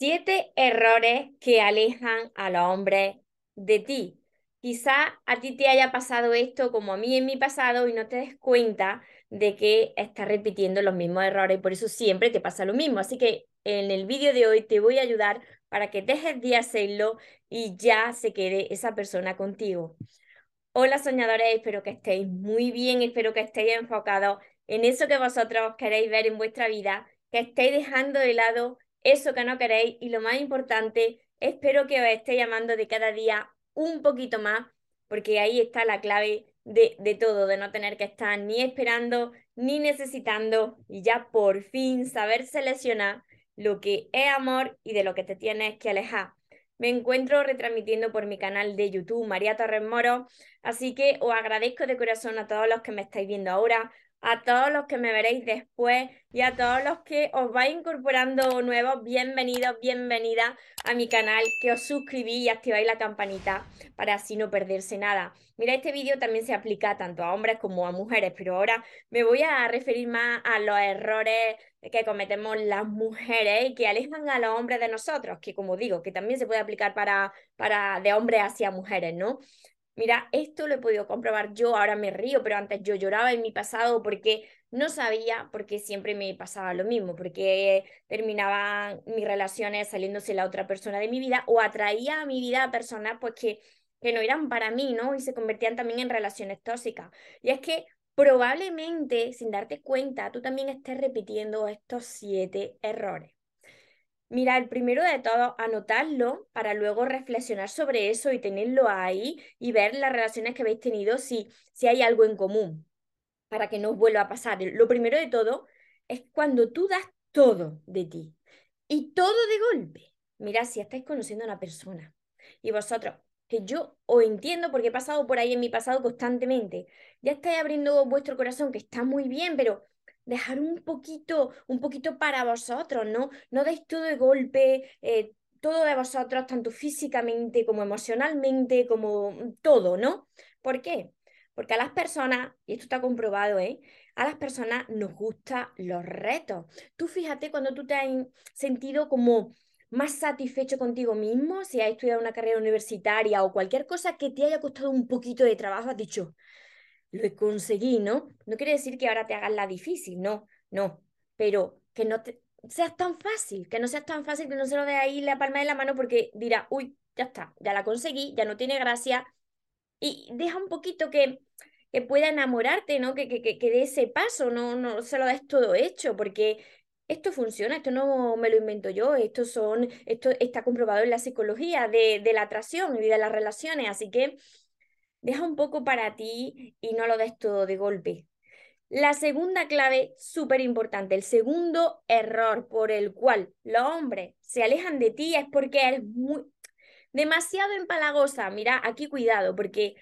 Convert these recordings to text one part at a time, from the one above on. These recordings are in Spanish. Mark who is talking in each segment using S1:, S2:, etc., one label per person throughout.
S1: Siete errores que alejan a los hombres de ti. Quizá a ti te haya pasado esto como a mí en mi pasado y no te des cuenta de que estás repitiendo los mismos errores y por eso siempre te pasa lo mismo. Así que en el vídeo de hoy te voy a ayudar para que dejes de hacerlo y ya se quede esa persona contigo. Hola soñadores, espero que estéis muy bien, espero que estéis enfocados en eso que vosotros queréis ver en vuestra vida, que estéis dejando de lado eso que no queréis y lo más importante, espero que os esté llamando de cada día un poquito más, porque ahí está la clave de, de todo, de no tener que estar ni esperando ni necesitando y ya por fin saber seleccionar lo que es amor y de lo que te tienes que alejar. Me encuentro retransmitiendo por mi canal de YouTube, María Torres Moro, así que os agradezco de corazón a todos los que me estáis viendo ahora, a todos los que me veréis después y a todos los que os vais incorporando nuevos, bienvenidos, bienvenida a mi canal, que os suscribís y activáis la campanita para así no perderse nada. Mira, este vídeo también se aplica tanto a hombres como a mujeres, pero ahora me voy a referir más a los errores que cometemos las mujeres y que alejan a los hombres de nosotros, que como digo, que también se puede aplicar para, para de hombres hacia mujeres, ¿no? Mira, esto lo he podido comprobar yo, ahora me río, pero antes yo lloraba en mi pasado porque no sabía, porque siempre me pasaba lo mismo, porque terminaban mis relaciones saliéndose la otra persona de mi vida o atraía a mi vida a personas pues que, que no eran para mí, ¿no? Y se convertían también en relaciones tóxicas. Y es que probablemente, sin darte cuenta, tú también estés repitiendo estos siete errores. Mira, el primero de todo, anotarlo para luego reflexionar sobre eso y tenerlo ahí y ver las relaciones que habéis tenido si, si hay algo en común para que no os vuelva a pasar. Lo primero de todo es cuando tú das todo de ti y todo de golpe. Mira, si estáis conociendo a una persona y vosotros, que yo os entiendo porque he pasado por ahí en mi pasado constantemente, ya estáis abriendo vuestro corazón, que está muy bien, pero dejar un poquito, un poquito para vosotros, ¿no? No deis todo de golpe, eh, todo de vosotros, tanto físicamente como emocionalmente, como mm, todo, ¿no? ¿Por qué? Porque a las personas, y esto está comprobado, ¿eh? A las personas nos gustan los retos. Tú fíjate cuando tú te has sentido como más satisfecho contigo mismo, si has estudiado una carrera universitaria o cualquier cosa que te haya costado un poquito de trabajo, has dicho, lo conseguí, ¿no? No quiere decir que ahora te hagas la difícil, no, no, pero que no te seas tan fácil, que no seas tan fácil, que no se lo dé ahí la palma de la mano porque dirá, uy, ya está, ya la conseguí, ya no tiene gracia, y deja un poquito que, que pueda enamorarte, ¿no? Que, que, que, dé ese paso, no, no se lo des todo hecho, porque esto funciona, esto no me lo invento yo, esto, son, esto está comprobado en la psicología de, de la atracción y de las relaciones, así que deja un poco para ti y no lo des todo de golpe. La segunda clave, súper importante, el segundo error por el cual los hombres se alejan de ti es porque eres muy demasiado empalagosa. Mira, aquí cuidado, porque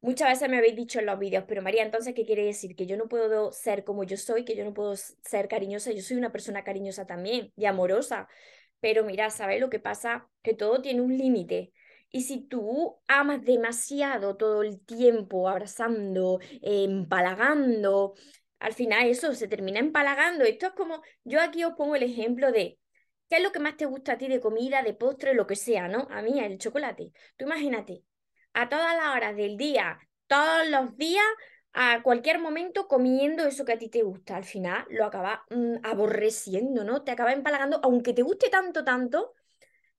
S1: muchas veces me habéis dicho en los vídeos, pero María, entonces, ¿qué quiere decir? Que yo no puedo ser como yo soy, que yo no puedo ser cariñosa. Yo soy una persona cariñosa también y amorosa. Pero mira, ¿sabes lo que pasa? Que todo tiene un límite. Y si tú amas demasiado todo el tiempo, abrazando, empalagando, al final eso se termina empalagando. Esto es como, yo aquí os pongo el ejemplo de, ¿qué es lo que más te gusta a ti de comida, de postre, lo que sea, ¿no? A mí el chocolate. Tú imagínate, a todas las horas del día, todos los días, a cualquier momento comiendo eso que a ti te gusta. Al final lo acaba mm, aborreciendo, ¿no? Te acaba empalagando, aunque te guste tanto, tanto,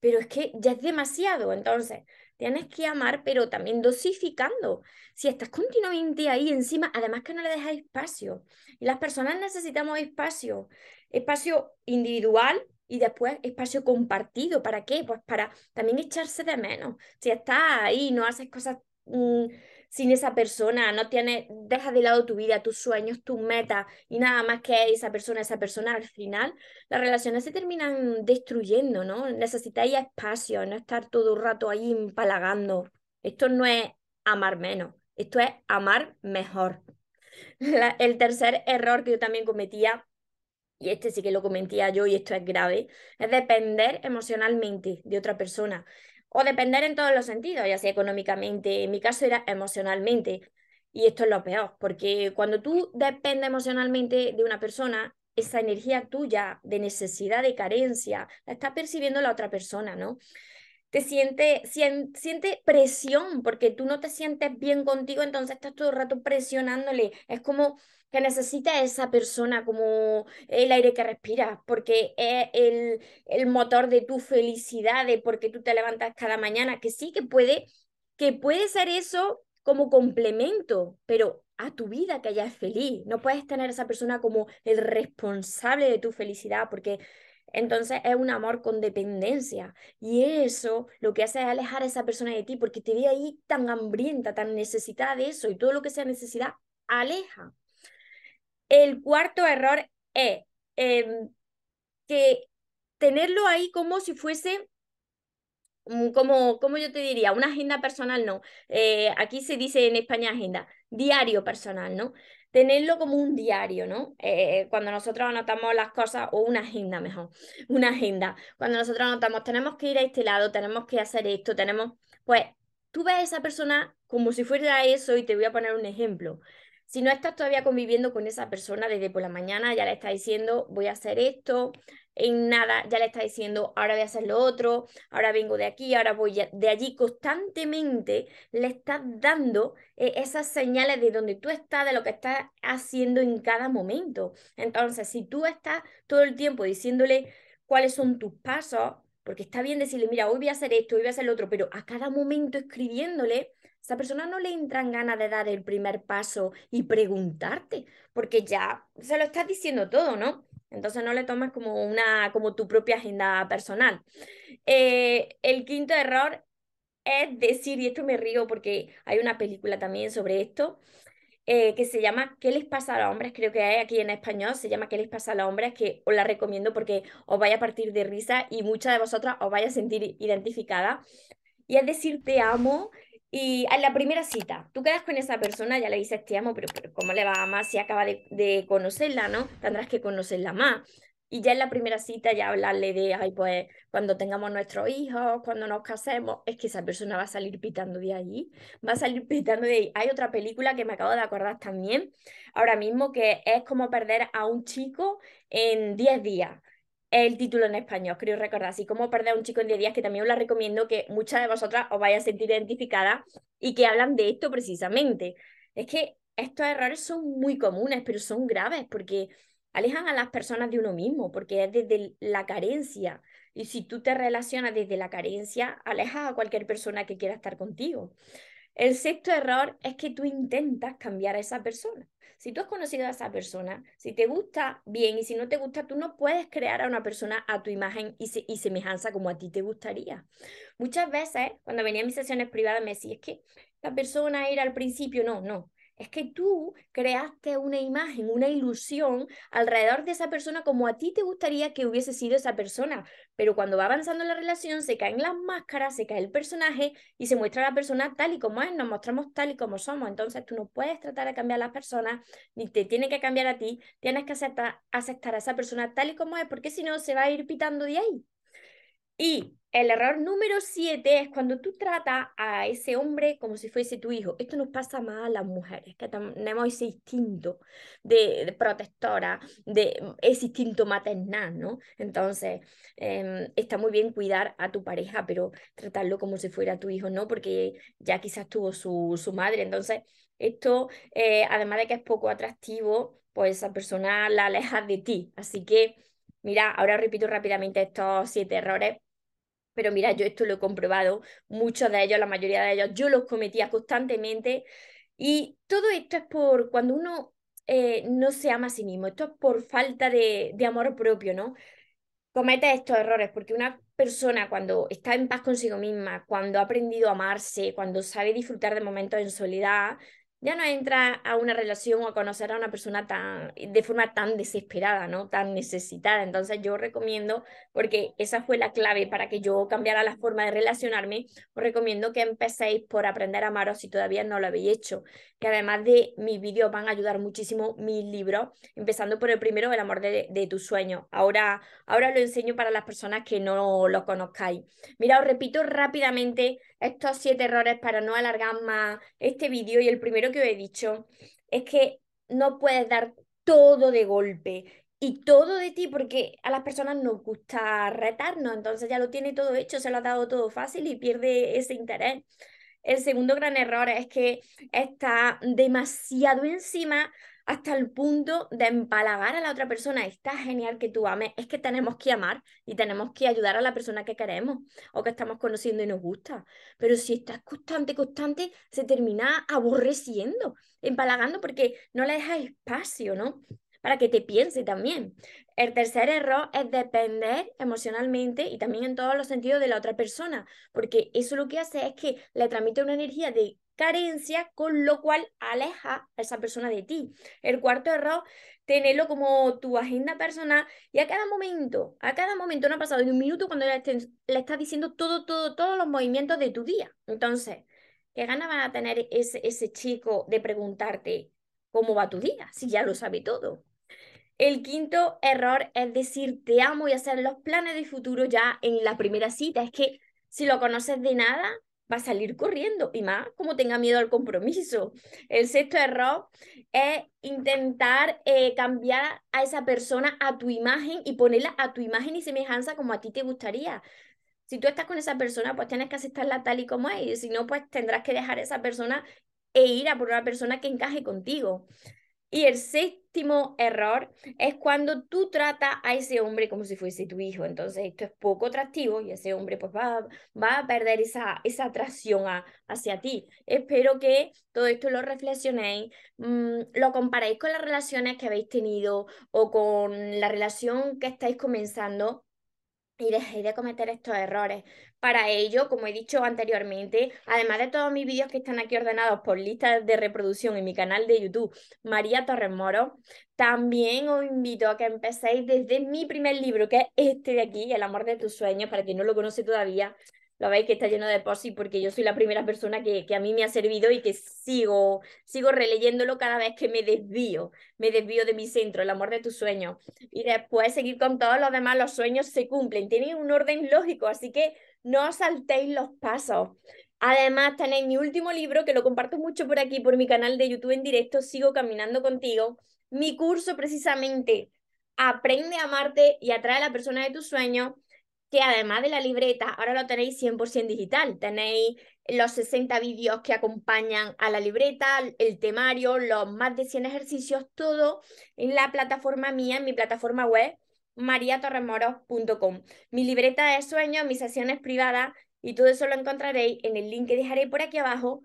S1: pero es que ya es demasiado. Entonces, tienes que amar, pero también dosificando. Si estás continuamente ahí encima, además que no le dejas espacio. Y las personas necesitamos espacio, espacio individual y después espacio compartido. ¿Para qué? Pues para también echarse de menos. Si estás ahí, no haces cosas... Mm, sin esa persona, no tienes, dejas de lado tu vida, tus sueños, tus metas y nada más que esa persona, esa persona, al final las relaciones se terminan destruyendo, ¿no? Necesitáis espacio, no estar todo el rato ahí empalagando. Esto no es amar menos, esto es amar mejor. el tercer error que yo también cometía y este sí que lo cometía yo y esto es grave, es depender emocionalmente de otra persona o depender en todos los sentidos, ya sea económicamente, en mi caso era emocionalmente. Y esto es lo peor, porque cuando tú dependes emocionalmente de una persona, esa energía tuya de necesidad, de carencia, la está percibiendo la otra persona, ¿no? Te siente, siente presión porque tú no te sientes bien contigo, entonces estás todo el rato presionándole. Es como que necesita esa persona como el aire que respiras, porque es el, el motor de tu felicidad, de porque tú te levantas cada mañana, que sí que puede, que puede ser eso como complemento, pero a tu vida que ella es feliz. No puedes tener a esa persona como el responsable de tu felicidad, porque entonces es un amor con dependencia. Y eso lo que hace es alejar a esa persona de ti, porque te ve ahí tan hambrienta, tan necesitada de eso, y todo lo que sea necesidad, aleja. El cuarto error es em, que tenerlo ahí como si fuese como, como yo te diría, una agenda personal no. Eh, aquí se dice en España agenda, diario personal, ¿no? Tenerlo como un diario, ¿no? Eh, cuando nosotros anotamos las cosas, o una agenda mejor, una agenda. Cuando nosotros anotamos, tenemos que ir a este lado, tenemos que hacer esto, tenemos, pues tú ves a esa persona como si fuera eso y te voy a poner un ejemplo. Si no estás todavía conviviendo con esa persona desde por la mañana, ya le estás diciendo, voy a hacer esto, en nada ya le está diciendo, ahora voy a hacer lo otro, ahora vengo de aquí, ahora voy de allí, constantemente le estás dando eh, esas señales de donde tú estás, de lo que estás haciendo en cada momento. Entonces, si tú estás todo el tiempo diciéndole cuáles son tus pasos, porque está bien decirle, mira, hoy voy a hacer esto, hoy voy a hacer lo otro, pero a cada momento escribiéndole, esa persona no le entran ganas de dar el primer paso y preguntarte, porque ya se lo estás diciendo todo, ¿no? Entonces no le tomas como una, como tu propia agenda personal. Eh, el quinto error es decir, y esto me río porque hay una película también sobre esto, eh, que se llama ¿Qué les pasa a los hombres? Creo que hay aquí en español, se llama ¿Qué les pasa a los hombres? Que os la recomiendo porque os vaya a partir de risa y muchas de vosotras os vaya a sentir identificada. Y es decir, te amo y en la primera cita, tú quedas con esa persona, ya le dices te amo, pero, pero ¿cómo le va a amar si acaba de, conocerla, no? Tendrás que conocerla más. Y ya en la primera cita ya hablarle de, ay, pues cuando tengamos nuestros hijos, cuando nos casemos, es que esa persona va a salir pitando de ahí, va a salir pitando de ahí. Hay otra película que me acabo de acordar también, ahora mismo, que es como perder a un chico en 10 días el título en español, creo recordar, así como perder a un chico en 10 días, que también os la recomiendo que muchas de vosotras os vayáis a sentir identificadas y que hablan de esto precisamente. Es que estos errores son muy comunes, pero son graves porque alejan a las personas de uno mismo, porque es desde la carencia. Y si tú te relacionas desde la carencia, alejas a cualquier persona que quiera estar contigo. El sexto error es que tú intentas cambiar a esa persona. Si tú has conocido a esa persona, si te gusta bien y si no te gusta, tú no puedes crear a una persona a tu imagen y, semejanza como a ti te gustaría. Muchas veces, cuando venía a mis sesiones privadas, me decía, es que la persona era al principio, no, no, es que tú creaste una imagen, una ilusión alrededor de esa persona como a ti te gustaría que hubiese sido esa persona. Pero cuando va avanzando la relación, se caen las máscaras, se cae el personaje y se muestra la persona tal y como es, nos mostramos tal y como somos. Entonces tú no puedes tratar de cambiar a las personas, ni te tiene que cambiar a ti, tienes que aceptar, aceptar a esa persona tal y como es, porque si no se va a ir pitando de ahí. Y el error número siete es cuando tú tratas a ese hombre como si fuese tu hijo. Esto nos pasa más a las mujeres, que tenemos ese instinto de, protectora, de ese instinto maternal, ¿no? Entonces, em, está muy bien cuidar a tu pareja, pero tratarlo como si fuera tu hijo, ¿no? Porque ya quizás tuvo su, su madre. Entonces, esto, eh, además de que es poco atractivo, pues esa persona la aleja de ti. Así que, mira, ahora repito rápidamente estos siete errores pero mira, yo esto lo he comprobado, muchos de ellos, la mayoría de ellos, yo los cometía constantemente. Y todo esto es por cuando uno eh, no se ama a sí mismo, esto es por falta de, de amor propio, ¿no? Comete estos errores porque una persona cuando está en paz consigo misma, cuando ha aprendido a amarse, cuando sabe disfrutar de momentos en soledad, ya no entra a una relación o a conocer a una persona tan, de forma tan desesperada, ¿no? Tan necesitada. Entonces yo recomiendo, porque esa fue la clave para que yo cambiara la forma de relacionarme, os recomiendo que empecéis por aprender a amaros si todavía no lo habéis hecho. Que además de mis vídeos van a ayudar muchísimo mis libros, empezando por el primero, El amor de, de tus sueños. Ahora, ahora lo enseño para las personas que no lo conozcáis. Mira, os repito rápidamente estos siete errores para no alargar más este vídeo y el primero que os he dicho es que no puedes dar todo de golpe. y todo de ti, porque a las personas nos gusta retarnos, entonces ya lo tiene todo hecho, se lo ha dado todo fácil y pierde ese interés. El segundo gran error es que está demasiado encima hasta el punto de empalagar a la otra persona. Está genial que tú ames, es que tenemos que amar y tenemos que ayudar a la persona que queremos o que estamos conociendo y nos gusta. Pero si estás constante, constante, se termina aborreciendo, empalagando porque no le dejas espacio, ¿no? para que te piense también. El tercer error es depender emocionalmente y también en todos los sentidos de la otra persona, porque eso lo que hace es que le transmite una energía de carencia, con lo cual aleja a esa persona de ti. El cuarto error, tenerlo como tu agenda personal y a cada momento, a cada momento, no ha pasado ni un minuto cuando le, estás diciendo todo, todo, todos los movimientos de tu día. Entonces, ¿qué ganas va a tener ese, ese chico de preguntarte cómo va tu día, si ya lo sabe todo? El quinto error es decir te amo y hacer los planes de futuro ya en la primera cita. Es que si lo conoces de nada, va a salir corriendo y más como tenga miedo al compromiso. El sexto error es intentar eh, cambiar a esa persona a tu imagen y ponerla a tu imagen y semejanza como a ti te gustaría. Si tú estás con esa persona, pues tienes que aceptarla tal y como es. Y si no, pues tendrás que dejar a esa persona e ir a por una persona que encaje contigo. Y el séptimo error es cuando tú tratas a ese hombre como si fuese tu hijo. Entonces esto es poco atractivo y ese hombre pues va, va a perder esa, esa atracción hacia ti. Espero que todo esto lo reflexionéis, mm, lo comparéis con las relaciones que habéis tenido o con la relación que estáis comenzando y dejéis de cometer estos errores. Para ello, como he dicho anteriormente, además de todos mis vídeos que están aquí ordenados por listas de reproducción en mi canal de YouTube, María Torres Moro, también os invito a que empecéis desde mi primer libro, que es este de aquí, El amor de tus sueños, para quien no lo conoce todavía, lo veis que está lleno de posis porque yo soy la primera persona que, que, a mí me ha servido y que sigo, sigo releyéndolo cada vez que me desvío, me desvío de mi centro, el amor de tus sueños. Y después seguir con todos los demás, los sueños se cumplen, tienen un orden lógico, así que no saltéis los pasos. Además, tenéis mi último libro, que lo comparto mucho por aquí, por mi canal de YouTube en directo, Sigo Caminando Contigo. Mi curso precisamente, Aprende a amarte y atrae a la persona de tus sueños que además de la libreta, ahora lo tenéis 100% digital. Tenéis los 60 vídeos que acompañan a la libreta, el temario, los más de 100 ejercicios, todo en la plataforma mía, en mi plataforma web, mariatorremoros.com. Mi libreta de sueños, mis sesiones privadas y todo eso lo encontraréis en el link que dejaré por aquí abajo,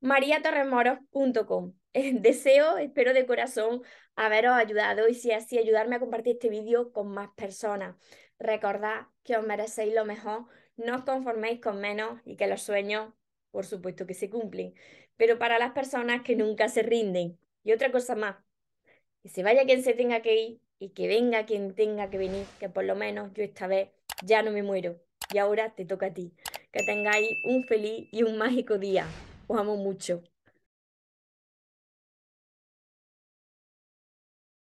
S1: mariatorremoros.com. Deseo, espero de corazón haberos ayudado y si así ayudarme a compartir este vídeo con más personas. Recordad que os merecéis lo mejor, no os conforméis con menos y que los sueños, por supuesto que se cumplen, pero para las personas que nunca se rinden. Y otra cosa más, que se vaya quien se tenga que ir y que venga quien tenga que venir, que por lo menos yo esta vez ya no me muero. Y ahora te toca a ti. Que tengáis un feliz y un mágico día. Os amo mucho.